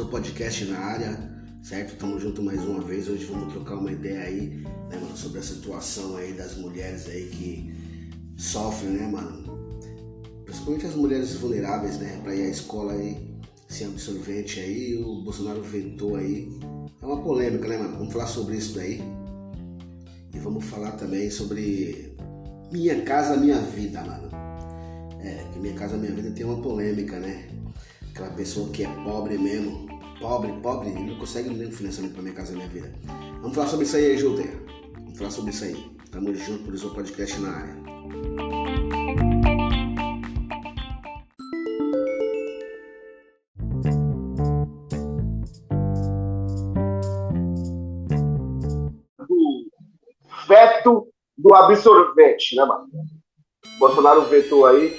Professor Podcast na área, certo? Tamo junto mais uma vez. Hoje vamos trocar uma ideia aí, né, mano, sobre a situação aí das mulheres aí que sofrem, né, mano? Principalmente as mulheres vulneráveis, né, para ir à escola aí sem absorvente aí. O Bolsonaro vetou aí. É uma polêmica, né, mano? Vamos falar sobre isso daí. E vamos falar também sobre Minha Casa Minha Vida, mano. É, que Minha Casa Minha Vida tem uma polêmica, né? aquela pessoa que é pobre mesmo, pobre, pobre, não consegue nem financiamento para minha casa e minha vida. Vamos falar sobre isso aí, Judeia. Vamos falar sobre isso aí. Tamo junto por isso o podcast na área. do absorvente, né, mano? Bolsonaro vetou aí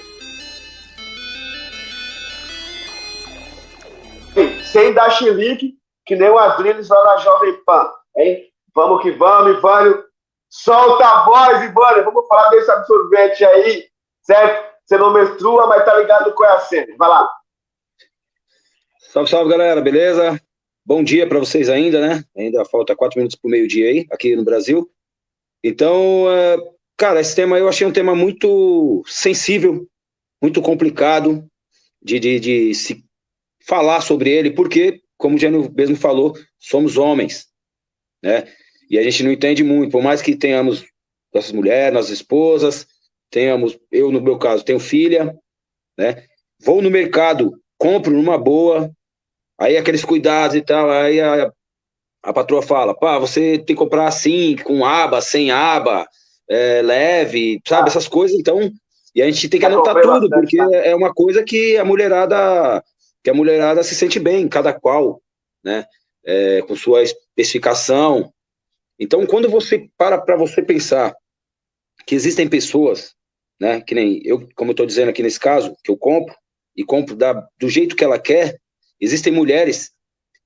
sem dar chilique, que nem o Adriles lá na Jovem Pan, hein? Vamos que vamos, Ivânio. Solta a voz, Ivânio. Vamos falar desse absorvente aí, certo? Você não menstrua, mas tá ligado com a cena. Vai lá. Salve, salve, galera. Beleza? Bom dia para vocês ainda, né? Ainda falta quatro minutos para o meio-dia aí, aqui no Brasil. Então, é, cara, esse tema eu achei um tema muito sensível, muito complicado de, de, de se falar sobre ele, porque, como o Gênio mesmo falou, somos homens, né? E a gente não entende muito, por mais que tenhamos nossas mulheres, nossas esposas, tenhamos, eu no meu caso, tenho filha, né? Vou no mercado, compro numa boa, aí aqueles cuidados e tal, aí a, a patroa fala, pá, você tem que comprar assim, com aba, sem aba, é, leve, sabe, essas coisas, então, e a gente tem que anotar tudo, porque é uma coisa que a mulherada que a mulherada se sente bem, cada qual, né, é, com sua especificação. Então, quando você para para você pensar que existem pessoas, né, que nem eu, como eu estou dizendo aqui nesse caso, que eu compro, e compro da, do jeito que ela quer, existem mulheres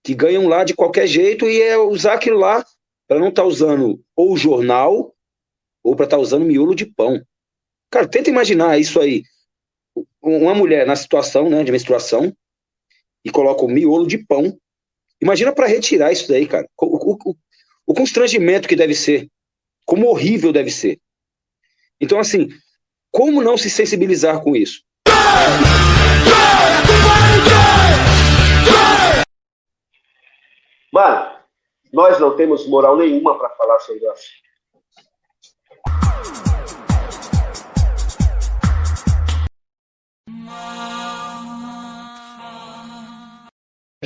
que ganham lá de qualquer jeito e é usar aquilo lá para não estar tá usando ou jornal ou para estar tá usando miolo de pão. Cara, tenta imaginar isso aí. Uma mulher na situação né, de menstruação, e coloca o miolo de pão. Imagina para retirar isso daí, cara. O, o, o, constrangimento que deve ser. Como horrível deve ser. Então, assim, como não se sensibilizar com isso? Mano, nós não temos moral nenhuma para falar sobre o assunto.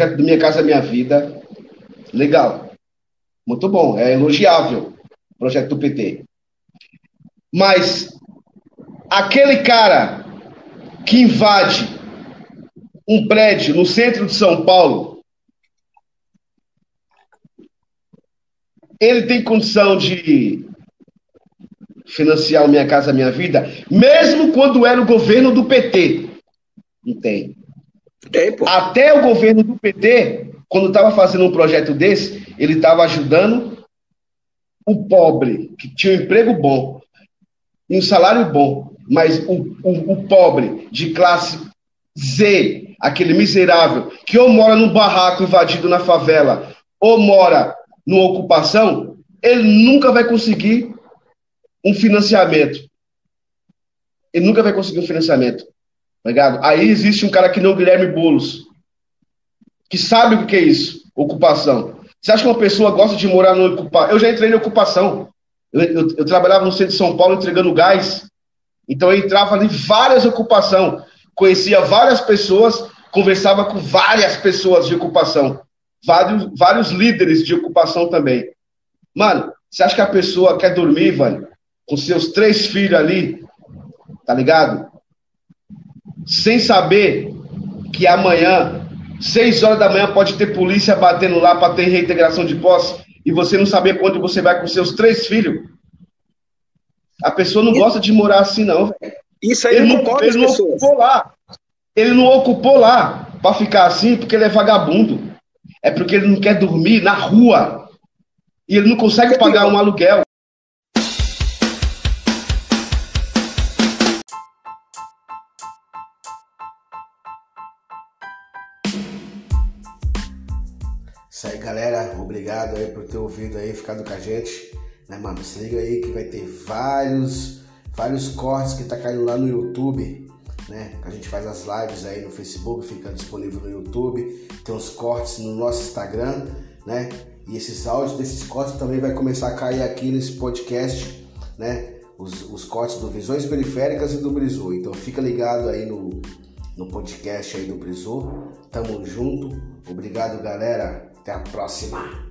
Projeto do Minha Casa Minha Vida, legal. Muito bom, é elogiável o projeto do PT. Mas aquele cara que invade um prédio no centro de São Paulo, ele tem condição de financiar Minha Casa Minha Vida, mesmo quando era o governo do PT. Não tem. Até o governo do PT, quando estava fazendo um projeto desse, ele estava ajudando o pobre, que tinha um emprego bom e um salário bom, mas o, o, o pobre de classe Z, aquele miserável, que ou mora num barraco invadido na favela, ou mora numa ocupação, ele nunca vai conseguir um financiamento. Ele nunca vai conseguir um financiamento. Tá ligado? Aí existe um cara que não Guilherme Boulos, que sabe o que é isso, ocupação. Você acha que uma pessoa gosta de morar no ocupação? Eu já entrei na ocupação. Eu, eu, eu, trabalhava no centro de São Paulo entregando gás. Então eu entrava ali várias ocupação, conhecia várias pessoas, conversava com várias pessoas de ocupação, vários, vários líderes de ocupação também. Mano, você acha que a pessoa quer dormir, velho, com seus três filhos ali, tá ligado? Sem saber que amanhã, seis horas da manhã, pode ter polícia batendo lá para ter reintegração de posse e você não saber quando você vai com seus três filhos. A pessoa não gosta de morar assim, não. Isso aí ele não, não, ele não ocupou lá. Ele não ocupou lá para ficar assim porque ele é vagabundo. É porque ele não quer dormir na rua. E ele não consegue pagar um aluguel. Isso aí, galera. Obrigado aí por ter ouvido aí, ficado com a gente. Né, mano? Se liga aí que vai ter vários, vários cortes que tá caindo lá no YouTube. Né? A gente faz as lives aí no Facebook, fica disponível no YouTube. Tem uns cortes no nosso Instagram, né? E esses áudios desses cortes também vai começar a cair aqui nesse podcast, né? Os, os cortes do Visões Periféricas e do Brizu. Então fica ligado aí no, no podcast aí do Brizu. Tamo junto. Obrigado, galera. Até a próxima.